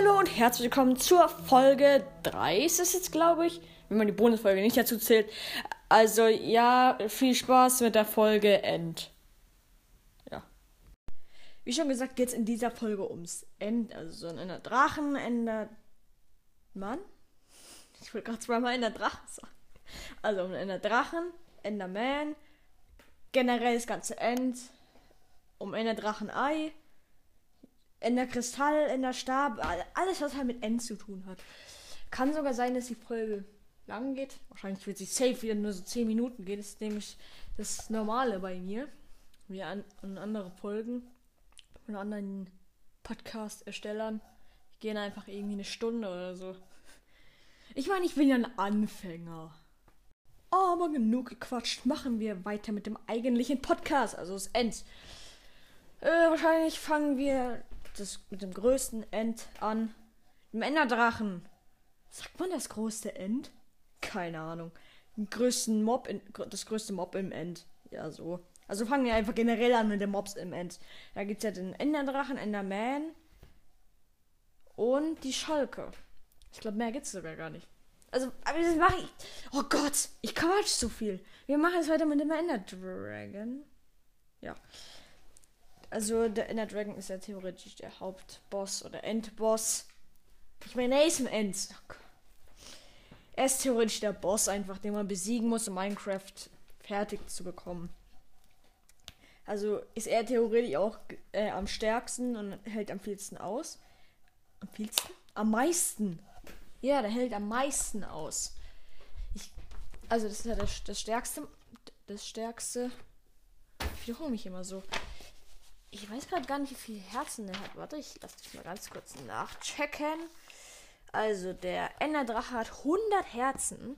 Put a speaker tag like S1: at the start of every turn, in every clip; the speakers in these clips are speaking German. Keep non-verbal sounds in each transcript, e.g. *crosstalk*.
S1: Hallo und herzlich willkommen zur Folge 3 ist es jetzt, glaube ich, wenn man die Bonusfolge nicht dazu zählt. Also ja, viel Spaß mit der Folge End. Ja. Wie schon gesagt, geht es in dieser Folge ums End, also so ein Drachen, Ender Mann. Ich wollte gerade zweimal Ender Drachen sagen. Also um Ender Drachen, Enderman, generell das ganze End, um Ender Drachen Ei in der Kristall, in der Stab, alles, was halt mit N zu tun hat. Kann sogar sein, dass die Folge lang geht. Wahrscheinlich wird sie safe wieder nur so 10 Minuten gehen. Das ist nämlich das Normale bei mir. Wie an, an andere Folgen von anderen Podcast-Erstellern gehen einfach irgendwie eine Stunde oder so. Ich meine, ich bin ja ein Anfänger. Aber genug gequatscht. Machen wir weiter mit dem eigentlichen Podcast, also das End. Äh, wahrscheinlich fangen wir das mit dem größten End an. Dem Enderdrachen. Sagt man das größte End? Keine Ahnung. Den größten Mob, in, das größte Mob im End. Ja, so. Also fangen wir einfach generell an mit den Mobs im End. Da gibt es ja den Enderdrachen, Enderman und die Schalke. Ich glaube, mehr gibt es sogar gar nicht. Also, aber das mache ich. Oh Gott, ich quatsch so viel. Wir machen es weiter mit dem Ender Dragon. Ja. Also der Inner Dragon ist ja theoretisch der Hauptboss oder Endboss. Ich meine, er ist im End. Er ist theoretisch der Boss einfach, den man besiegen muss, um Minecraft fertig zu bekommen. Also ist er theoretisch auch äh, am stärksten und hält am vielsten aus. Am vielsten? Am meisten. Ja, der hält am meisten aus. Ich, also das ist ja das, das stärkste. Das stärkste. Ich wiederhole mich immer so. Ich weiß gerade gar nicht, wie viele Herzen er hat. Warte, ich lasse dich mal ganz kurz nachchecken. Also, der Enderdrache hat 100 Herzen.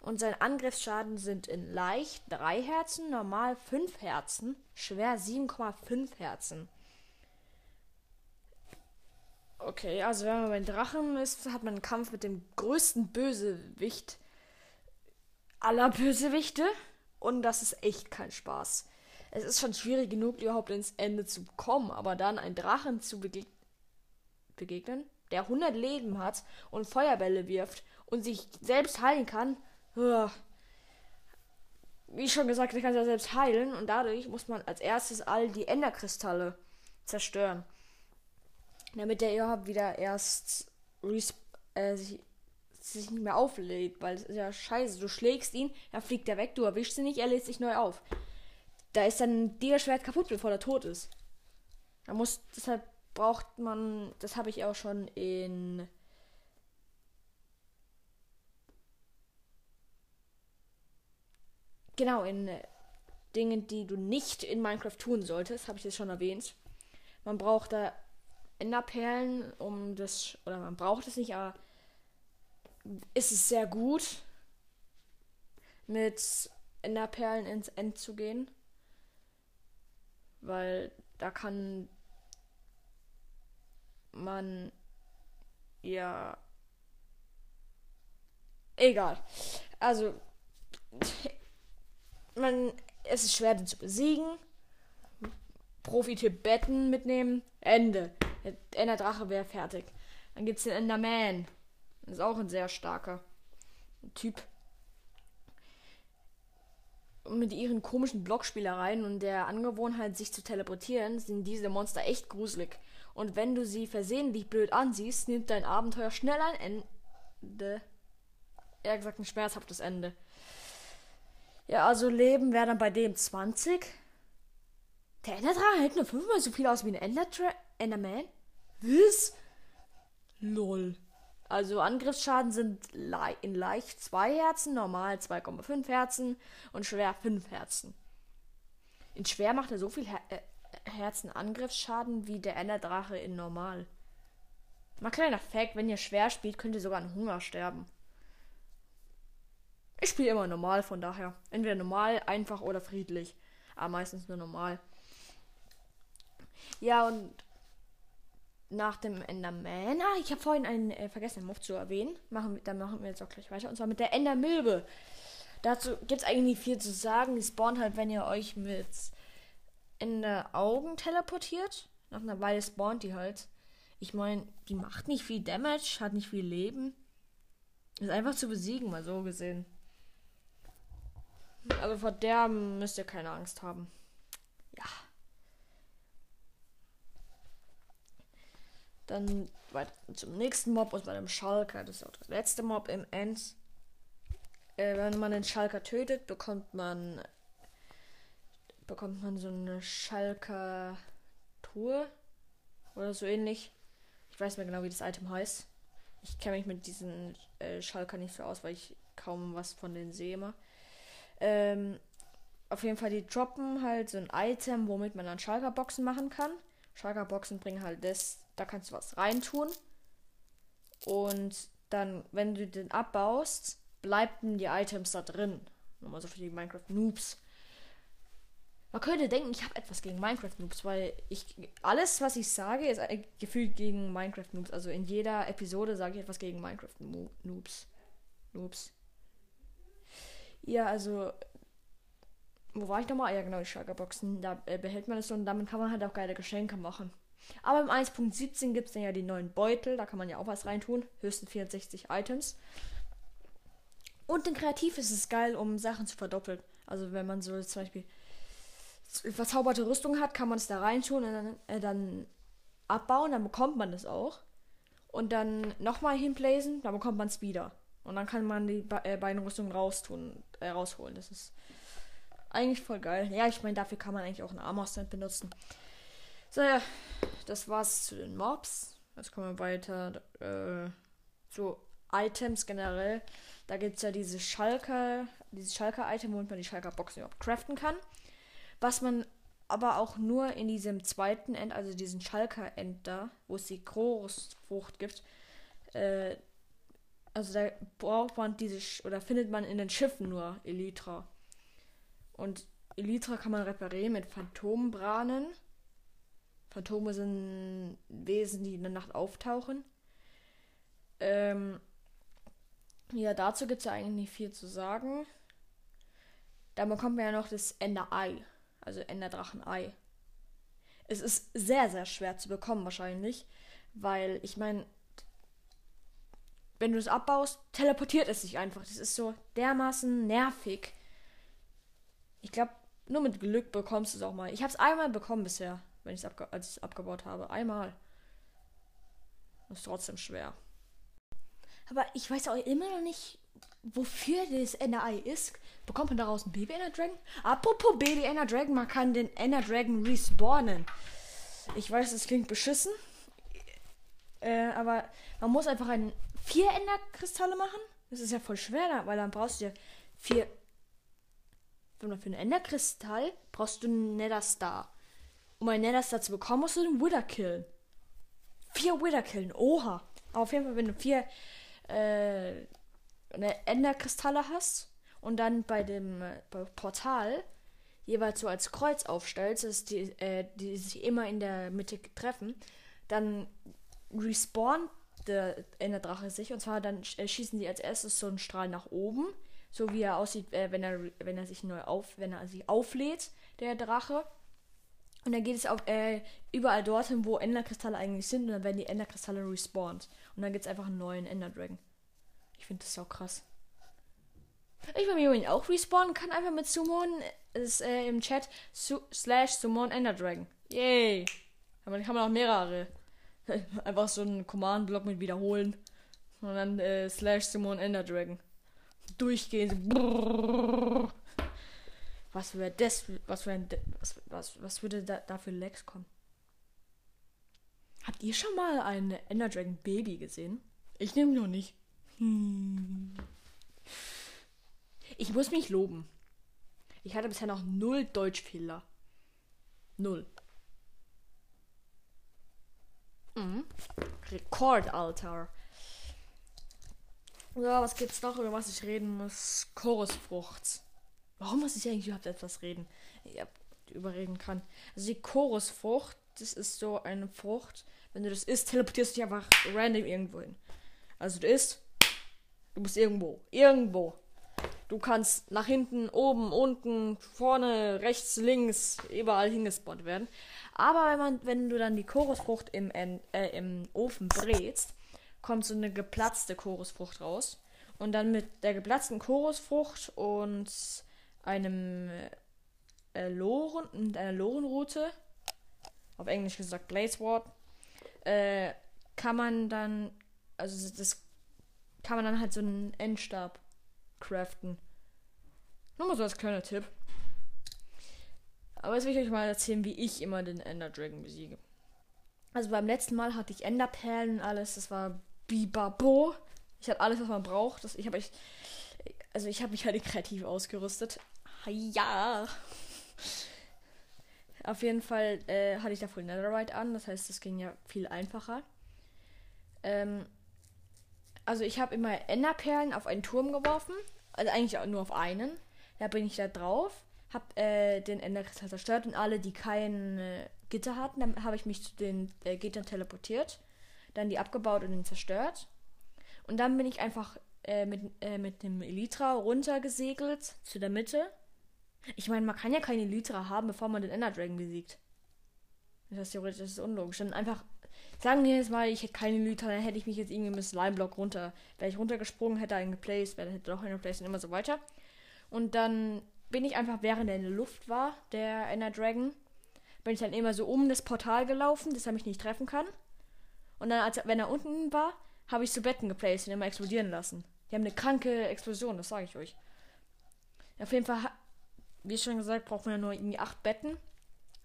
S1: Und sein Angriffsschaden sind in leicht 3 Herzen, normal 5 Herzen, schwer 7,5 Herzen. Okay, also wenn man beim Drachen ist, hat man einen Kampf mit dem größten Bösewicht aller Bösewichte. Und das ist echt kein Spaß es ist schon schwierig genug, überhaupt ins Ende zu kommen, aber dann einen Drachen zu bege begegnen, der 100 Leben hat und Feuerbälle wirft und sich selbst heilen kann. Wie schon gesagt, er kann sich ja selbst heilen und dadurch muss man als erstes all die Enderkristalle zerstören. Damit der überhaupt wieder erst äh, sich, sich nicht mehr auflädt, weil es ist ja scheiße. Du schlägst ihn, er fliegt er weg, du erwischst ihn nicht, er lädt sich neu auf da ist dann der Schwert kaputt, bevor er tot ist. Da muss, deshalb braucht man, das habe ich auch schon in genau in äh, Dingen, die du nicht in Minecraft tun solltest, habe ich das schon erwähnt. Man braucht da Enderperlen, um das oder man braucht es nicht, aber ist es sehr gut mit Enderperlen ins End zu gehen weil da kann man ja egal. Also man es ist schwer den zu besiegen. Profi-Tipp Betten mitnehmen. Ende. Der Enderdrache wäre fertig. Dann gibt es den Enderman. Ist auch ein sehr starker Typ mit ihren komischen Blockspielereien und der Angewohnheit, sich zu teleportieren, sind diese Monster echt gruselig. Und wenn du sie versehentlich blöd ansiehst, nimmt dein Abenteuer schnell ein Ende. Eher gesagt, ein schmerzhaftes Ende. Ja, also Leben wäre dann bei dem 20. Der Enderdrache hält nur fünfmal so viel aus wie ein Endertra Enderman? Was? Lol. Also Angriffsschaden sind in leicht 2 Herzen, normal 2,5 Herzen und schwer 5 Herzen. In schwer macht er so viel Her äh, Herzen Angriffsschaden wie der Enderdrache in normal. Mal kleiner Fact, wenn ihr schwer spielt, könnt ihr sogar an Hunger sterben. Ich spiele immer normal, von daher. Entweder normal, einfach oder friedlich. Aber meistens nur normal. Ja, und nach dem Enderman. Ah, ich habe vorhin einen äh, vergessen, Move zu erwähnen. Machen, dann machen wir jetzt auch gleich weiter. Und zwar mit der Endermilbe. Dazu gibt es eigentlich nicht viel zu sagen. Die spawnt halt, wenn ihr euch mit Enderaugen teleportiert. Nach einer Weile spawnt die halt. Ich meine, die macht nicht viel Damage, hat nicht viel Leben. Ist einfach zu besiegen, mal so gesehen. Also vor der müsst ihr keine Angst haben. Ja. Dann weiter zum nächsten Mob und bei dem Schalker. Das ist auch der letzte Mob im End. Äh, wenn man den Schalker tötet, bekommt man bekommt man so eine Schalker Truhe oder so ähnlich. Ich weiß nicht mehr genau, wie das Item heißt. Ich kenne mich mit diesen äh, Schalker nicht so aus, weil ich kaum was von denen sehe immer. Ähm, auf jeden Fall, die droppen halt so ein Item, womit man dann Schalker-Boxen machen kann. Schalker-Boxen bringen halt das, da kannst du was reintun. Und dann, wenn du den abbaust, bleiben die Items da drin. Nur mal so für die Minecraft-Noobs. Man könnte denken, ich habe etwas gegen Minecraft-Noobs, weil ich alles, was ich sage, ist gefühlt gegen Minecraft-Noobs. Also in jeder Episode sage ich etwas gegen Minecraft-Noobs. Noobs. Ja, also. Wo war ich nochmal? Ja, genau, die Schlagerboxen. Da äh, behält man es so und damit kann man halt auch geile Geschenke machen. Aber im 1.17 gibt es dann ja die neuen Beutel. Da kann man ja auch was reintun. Höchstens 64 Items. Und in Kreativ ist es geil, um Sachen zu verdoppeln. Also wenn man so zum Beispiel verzauberte Rüstung hat, kann man es da reintun und dann, äh, dann abbauen. Dann bekommt man es auch. Und dann nochmal hinblazen, dann bekommt man es wieder. Und dann kann man die äh, beiden Rüstungen raustun, äh, rausholen. Das ist eigentlich voll geil. Ja, ich meine, dafür kann man eigentlich auch einen Armor-Stand benutzen. So, ja, das war's zu den Mobs. Jetzt kommen wir weiter äh, zu Items generell. Da gibt es ja diese Schalker, dieses Schalker-Item, womit man die Schalker-Boxen überhaupt craften kann. Was man aber auch nur in diesem zweiten End, also diesen Schalker-End da, wo es die Großfrucht gibt, äh, also da braucht man diese, oder findet man in den Schiffen nur Elytra. Und Elytra kann man reparieren mit Phantombranen. Phantome sind Wesen, die in der Nacht auftauchen. Ähm, ja, dazu gibt es ja eigentlich nicht viel zu sagen. Da bekommt man ja noch das Ender-Ei, also Enderdrachen-Ei. Es ist sehr, sehr schwer zu bekommen wahrscheinlich, weil ich meine, wenn du es abbaust, teleportiert es sich einfach. Das ist so dermaßen nervig. Ich glaube, nur mit Glück bekommst du es auch mal. Ich habe es einmal bekommen bisher, wenn ich es als ich abgebaut habe. Einmal. Das ist trotzdem schwer. Aber ich weiß auch immer noch nicht, wofür das Ender Eye ist. Bekommt man daraus ein Baby Ender Dragon? Apropos Baby Ender Dragon, man kann den Ender Dragon respawnen. Ich weiß, es klingt beschissen. Äh, aber man muss einfach einen vier Enderkristalle machen? Das ist ja voll schwer, weil dann brauchst du ja vier. Für einen Enderkristall brauchst du einen Netherstar. Um einen Netherstar zu bekommen, musst du den Wither killen. Vier Wither killen, oha. Aber auf jeden Fall, wenn du vier äh, Enderkristalle hast und dann bei dem äh, Portal jeweils so als Kreuz aufstellst, dass die, äh, die sich immer in der Mitte treffen, dann respawnt der Enderdrache sich. Und zwar dann äh, schießen die als erstes so einen Strahl nach oben. So wie er aussieht, äh, wenn er wenn er sich neu auf, wenn er sich auflädt, der Drache. Und dann geht es auch äh, überall dorthin, wo Enderkristalle eigentlich sind. Und dann werden die Enderkristalle respawned. Und dann gibt es einfach einen neuen Enderdragon. Ich finde das so krass. Ich will mich auch respawnen kann, einfach mit Summon ist äh, im Chat su slash Summon Enderdragon. Yay! Aber dann kann man auch mehrere. *laughs* Einfach so einen Command-Block mit wiederholen. Und dann äh, slash Simon Ender Dragon. Durchgehen. Brrr. Was wäre das? Was, ein, was, was, was würde da, da für Lex kommen? Habt ihr schon mal ein Ender Dragon Baby gesehen? Ich nehme nur nicht. Hm. Ich muss mich loben. Ich hatte bisher noch null Deutschfehler. Null. Mhm. Rekordalter. So, was gibt's noch, über was ich reden muss? Chorusfrucht. Warum muss ich eigentlich überhaupt etwas reden? Ja, überreden kann. Also die Chorusfrucht, das ist so eine Frucht. Wenn du das isst, teleportierst du dich einfach random irgendwo hin. Also du isst, du bist irgendwo. Irgendwo. Du kannst nach hinten, oben, unten, vorne, rechts, links, überall hingespawnt werden. Aber wenn man, wenn du dann die Chorusfrucht im, äh, im Ofen brätst, kommt so eine geplatzte Chorusfrucht raus. Und dann mit der geplatzten Chorusfrucht und einem äh, Loren, mit einer Lorenroute, auf Englisch gesagt Blazeward, äh, kann man dann, also das kann man dann halt so einen Endstab craften. Nur mal so als kleiner Tipp. Aber jetzt will ich euch mal erzählen, wie ich immer den Ender Dragon besiege. Also beim letzten Mal hatte ich Enderperlen und alles. Das war Bibabo. Ich hatte alles, was man braucht. Das, ich habe ich, also ich habe mich halt kreativ ausgerüstet. Ja. Auf jeden Fall äh, hatte ich da voll Netherite an. Das heißt, das ging ja viel einfacher. Ähm, also ich habe immer Enderperlen auf einen Turm geworfen. Also eigentlich nur auf einen. Da bin ich da drauf, hab äh, den Enderkristall zerstört und alle, die kein äh, Gitter hatten, dann habe ich mich zu den äh, Gittern teleportiert, dann die abgebaut und den zerstört. Und dann bin ich einfach äh, mit, äh, mit dem Elytra runtergesegelt zu der Mitte. Ich meine, man kann ja keine Elytra haben, bevor man den Ender Dragon besiegt. Das ist theoretisch das ist unlogisch. Dann einfach Sagen wir jetzt mal, ich hätte keine Lüter, dann hätte ich mich jetzt irgendwie mit Slime-Block runter. Wäre ich runtergesprungen, hätte einen geplaced, wäre hätte doch einen geplaced und immer so weiter. Und dann bin ich einfach, während er in der Luft war, der Ender Dragon, bin ich dann immer so um das Portal gelaufen, dass er mich nicht treffen kann. Und dann, als, wenn er unten war, habe ich so Betten geplaced und immer explodieren lassen. Die haben eine kranke Explosion, das sage ich euch. Auf jeden Fall, wie schon gesagt, braucht man ja nur irgendwie acht Betten.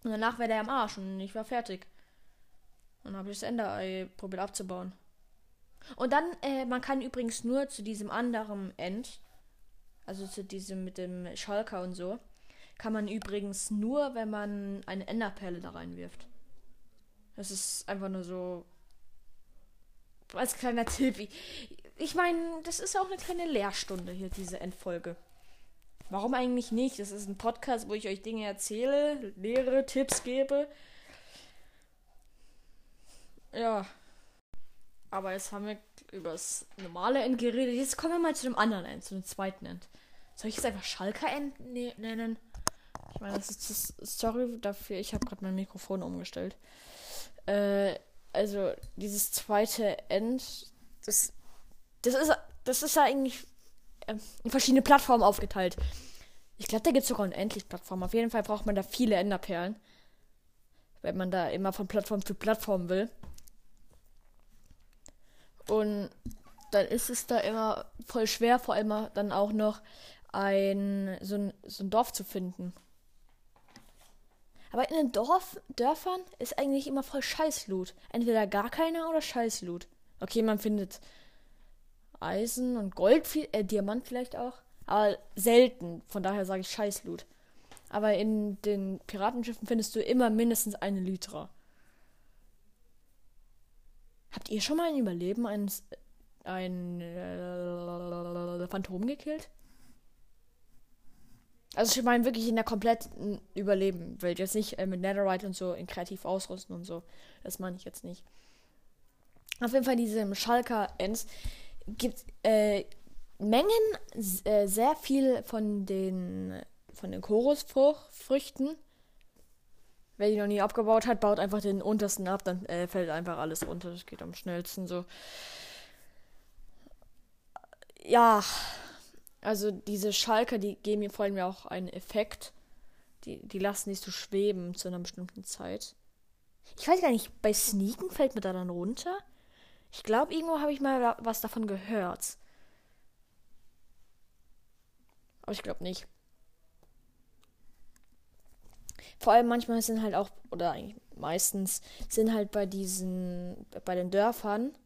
S1: Und danach wäre der am Arsch und ich war fertig. Und habe ich das Enderei probiert abzubauen. Und dann, äh, man kann übrigens nur zu diesem anderen End, also zu diesem mit dem Schalker und so, kann man übrigens nur, wenn man eine Enderperle da reinwirft. Das ist einfach nur so als kleiner Tipp. Ich meine, das ist auch eine kleine Lehrstunde hier, diese Endfolge. Warum eigentlich nicht? Das ist ein Podcast, wo ich euch Dinge erzähle, lehre, Tipps gebe. Ja. Aber jetzt haben wir über das normale End geredet. Jetzt kommen wir mal zu dem anderen End, zu dem zweiten End. Soll ich es einfach Schalker End ne nennen? Ich meine, das ist das. Sorry dafür, ich habe gerade mein Mikrofon umgestellt. Äh, also, dieses zweite End, das, das ist, das ist ja eigentlich äh, in verschiedene Plattformen aufgeteilt. Ich glaube, da gibt es sogar eine Endlich-Plattform. Auf jeden Fall braucht man da viele Enderperlen. Wenn man da immer von Plattform zu Plattform will. Und dann ist es da immer voll schwer, vor allem dann auch noch ein so, ein so ein Dorf zu finden. Aber in den Dorf, Dörfern ist eigentlich immer voll Scheißloot. Entweder gar keiner oder Scheißloot. Okay, man findet Eisen und Gold, äh, Diamant vielleicht auch. Aber selten. Von daher sage ich Scheißloot. Aber in den Piratenschiffen findest du immer mindestens eine Lytra. Habt ihr schon mal ein Überleben eines ein äh, Phantom gekillt? Also ich meine wirklich in der kompletten Überleben. Will jetzt nicht äh, mit Netherite und so in kreativ ausrüsten und so. Das meine ich jetzt nicht. Auf jeden Fall diese Schalker Ends gibt äh, Mengen äh, sehr viel von den von den Chorusfrüchten Wer die noch nie abgebaut hat, baut einfach den untersten ab, dann äh, fällt einfach alles runter. Das geht am schnellsten so. Ja, also diese Schalker, die geben mir vor allem ja auch einen Effekt. Die, die lassen dich so schweben zu einer bestimmten Zeit. Ich weiß gar nicht, bei Sneaken fällt mir da dann runter. Ich glaube, irgendwo habe ich mal was davon gehört. Aber ich glaube nicht. Vor allem manchmal sind halt auch, oder eigentlich meistens, sind halt bei diesen, bei den Dörfern,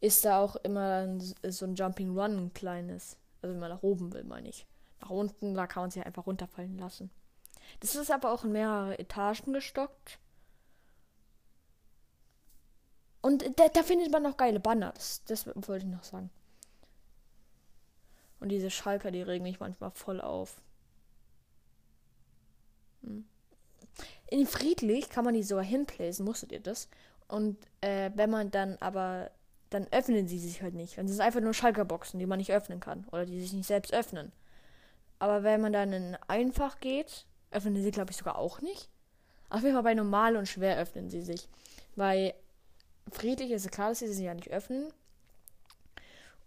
S1: ist da auch immer so ein Jumping Run ein kleines. Also wenn man nach oben will, meine ich. Nach unten, da kann man sich einfach runterfallen lassen. Das ist aber auch in mehrere Etagen gestockt. Und da, da findet man noch geile Banner. Das, das wollte ich noch sagen. Und diese Schalker, die regen mich manchmal voll auf. Hm. In Friedlich kann man die sogar hinplaisen, musstet ihr das? Und äh, wenn man dann aber, dann öffnen sie sich halt nicht. Dann sind es einfach nur Schalkerboxen, die man nicht öffnen kann. Oder die sich nicht selbst öffnen. Aber wenn man dann in einfach geht, öffnen sie, glaube ich, sogar auch nicht. Auf jeden Fall bei normal und schwer öffnen sie sich. Bei friedlich ist klar, dass sie sich ja nicht öffnen.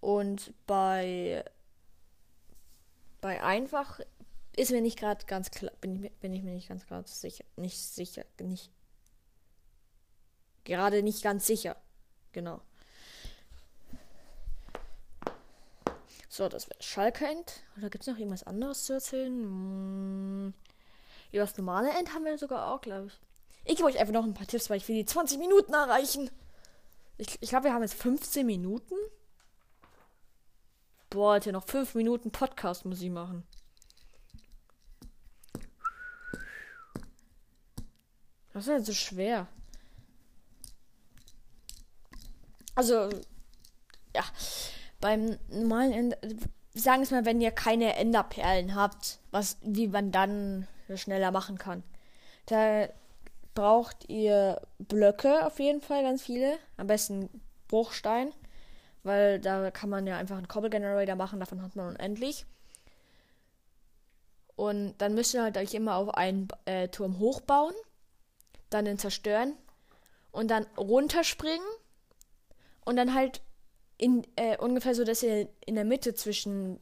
S1: Und bei, bei einfach ist mir nicht gerade ganz klar, bin ich, bin ich mir nicht ganz, ganz sicher, nicht sicher, nicht, gerade nicht ganz sicher, genau. So, das wäre Schalke End. Oder gibt es noch irgendwas anderes zu erzählen? Hm, über das normale End haben wir sogar auch, glaube ich. Ich gebe euch einfach noch ein paar Tipps, weil ich will die 20 Minuten erreichen. Ich, ich glaube, wir haben jetzt 15 Minuten. Boah, Alter, noch 5 Minuten Podcast muss ich machen. Was ist denn so schwer? Also, ja, beim normalen Ender, sagen es mal, wenn ihr keine Enderperlen habt, was, wie man dann schneller machen kann. Da braucht ihr Blöcke auf jeden Fall, ganz viele. Am besten Bruchstein, weil da kann man ja einfach einen Cobble Generator machen, davon hat man unendlich. Und dann müsst ihr halt euch immer auf einen äh, Turm hochbauen, dann den zerstören und dann runterspringen und dann halt in, äh, ungefähr so, dass ihr in der Mitte zwischen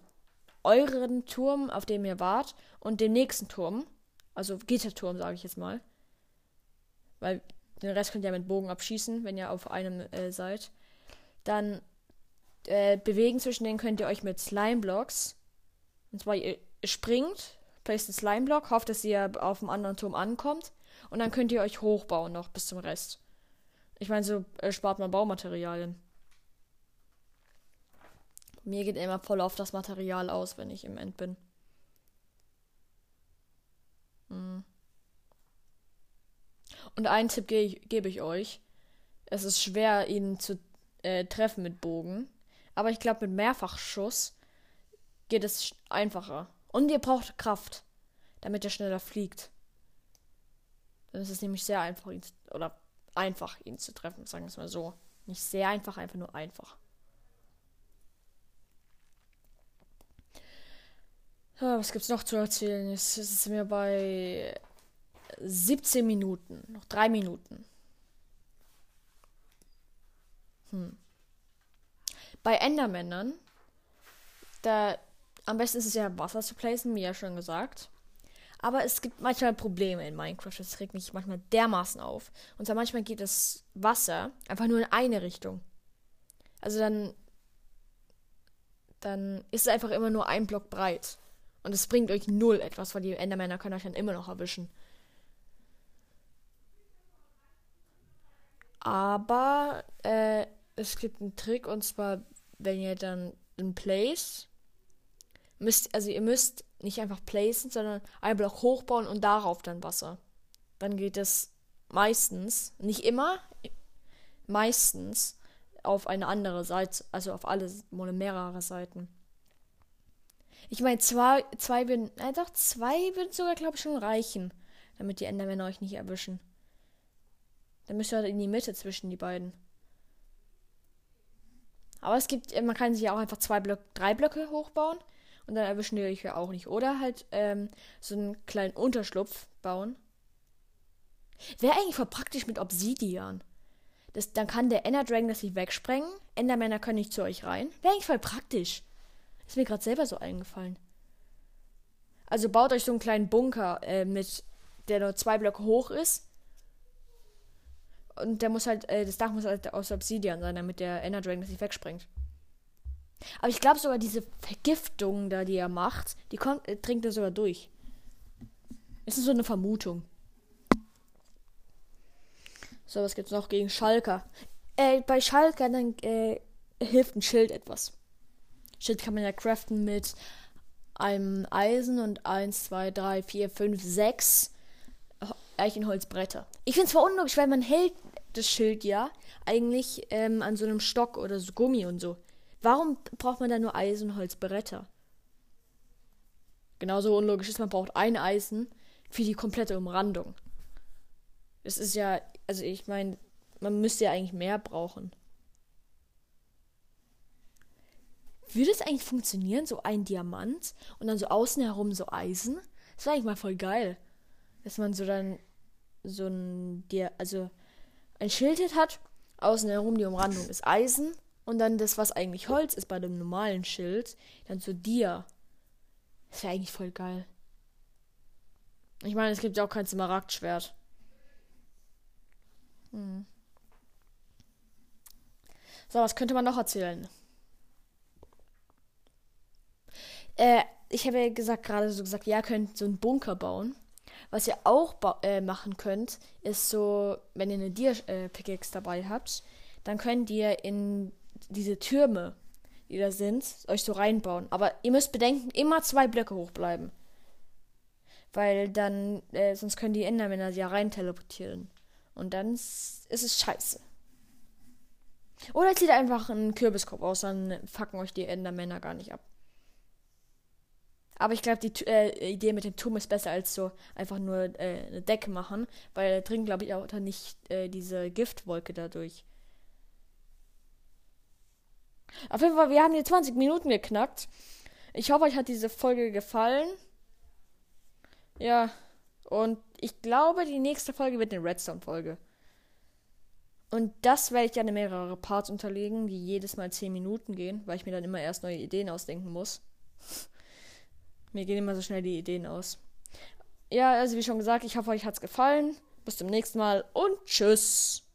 S1: euren Turm, auf dem ihr wart, und dem nächsten Turm, also Gitterturm, sage ich jetzt mal, weil den Rest könnt ihr mit Bogen abschießen, wenn ihr auf einem äh, seid, dann äh, bewegen zwischen denen könnt ihr euch mit Slime-Blocks, und zwar ihr springt, placed einen Slime-Block, hofft, dass ihr auf dem anderen Turm ankommt, und dann könnt ihr euch hochbauen noch bis zum Rest. Ich meine, so äh, spart man Baumaterialien. Mir geht immer voll auf das Material aus, wenn ich im End bin. Hm. Und einen Tipp ge gebe ich euch. Es ist schwer, ihn zu äh, treffen mit Bogen. Aber ich glaube, mit Mehrfachschuss geht es einfacher. Und ihr braucht Kraft, damit er schneller fliegt. Dann ist es nämlich sehr einfach, ihn zu, oder einfach, ihn zu treffen, sagen wir es mal so. Nicht sehr einfach, einfach nur einfach. Ja, was gibt's noch zu erzählen? Jetzt sind wir bei 17 Minuten. Noch drei Minuten. Hm. Bei Endermännern, da am besten ist es ja Wasser zu placen, wie ja schon gesagt. Aber es gibt manchmal Probleme in Minecraft. Das regt mich manchmal dermaßen auf. Und zwar manchmal geht das Wasser einfach nur in eine Richtung. Also dann, dann ist es einfach immer nur ein Block breit. Und es bringt euch null etwas, weil die Endermänner können euch dann immer noch erwischen. Aber äh, es gibt einen Trick und zwar, wenn ihr dann einen Place müsst, also ihr müsst nicht einfach placen, sondern einen Block hochbauen und darauf dann Wasser. Dann geht es meistens, nicht immer, meistens auf eine andere Seite, also auf alle mehrere Seiten. Ich meine, zwei, zwei würden, äh doch, zwei würden sogar, glaube ich, schon reichen, damit die Endermänner euch nicht erwischen. Dann müsst ihr halt in die Mitte zwischen die beiden. Aber es gibt, man kann sich ja auch einfach zwei Blöcke, drei Blöcke hochbauen und dann erwischen die euch ja auch nicht. Oder halt ähm, so einen kleinen Unterschlupf bauen. Wäre eigentlich voll praktisch mit Obsidian. Das, dann kann der Ender Dragon das nicht wegsprengen. Endermänner können nicht zu euch rein. Wäre eigentlich voll praktisch. Ist mir gerade selber so eingefallen. Also baut euch so einen kleinen Bunker äh, mit, der nur zwei Blöcke hoch ist. Und der muss halt, äh, das Dach muss halt aus Obsidian sein, damit der Ender Dragon das nicht wegspringt. Aber ich glaube sogar diese Vergiftung da, die er macht, die kommt, äh, trinkt er sogar durch. Es ist so eine Vermutung. So, was gibt's noch gegen Schalker? Äh, bei Schalker dann äh, hilft ein Schild etwas. Schild kann man ja craften mit einem Eisen und 1, 2, 3, 4, 5, 6 Eichenholzbretter. Ich finde es zwar unlogisch, weil man hält das Schild ja eigentlich ähm, an so einem Stock oder so Gummi und so. Warum braucht man da nur Eisenholzbretter? Genauso unlogisch ist, man braucht ein Eisen für die komplette Umrandung. Das ist ja, also ich meine, man müsste ja eigentlich mehr brauchen. würde es eigentlich funktionieren, so ein Diamant und dann so außen herum so Eisen? Das wäre eigentlich mal voll geil. Dass man so dann so ein, also ein Schild hat, außen herum die Umrandung ist Eisen und dann das, was eigentlich Holz ist bei dem normalen Schild, dann so Dia. Das wäre eigentlich voll geil. Ich meine, es gibt ja auch kein Smaragdschwert. Hm. So, was könnte man noch erzählen? Äh, ich habe ja gesagt, gerade so gesagt, ja, könnt so einen Bunker bauen. Was ihr auch äh, machen könnt, ist so, wenn ihr eine Deer-Pickaxe dabei habt, dann könnt ihr in diese Türme, die da sind, euch so reinbauen. Aber ihr müsst bedenken, immer zwei Blöcke hoch bleiben. Weil dann, äh, sonst können die Endermänner sie ja rein teleportieren. Und dann ist es scheiße. Oder zieht einfach einen Kürbiskopf aus, dann fucken euch die Endermänner gar nicht ab. Aber ich glaube, die äh, Idee mit dem Turm ist besser als so einfach nur äh, eine Decke machen, weil da drin, glaube ich, auch dann nicht äh, diese Giftwolke dadurch. Auf jeden Fall, wir haben hier 20 Minuten geknackt. Ich hoffe, euch hat diese Folge gefallen. Ja, und ich glaube, die nächste Folge wird eine Redstone-Folge. Und das werde ich dann in mehrere Parts unterlegen, die jedes Mal 10 Minuten gehen, weil ich mir dann immer erst neue Ideen ausdenken muss. Mir gehen immer so schnell die Ideen aus. Ja, also wie schon gesagt, ich hoffe, euch hat es gefallen. Bis zum nächsten Mal und tschüss.